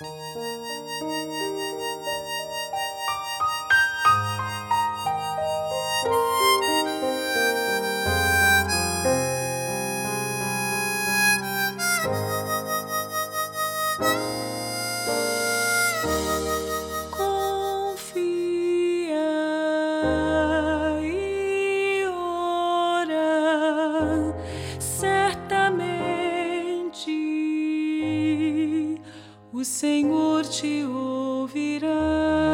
Confia Te ouvirá.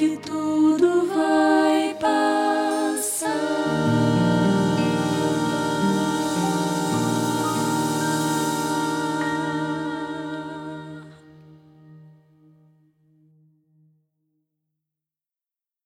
que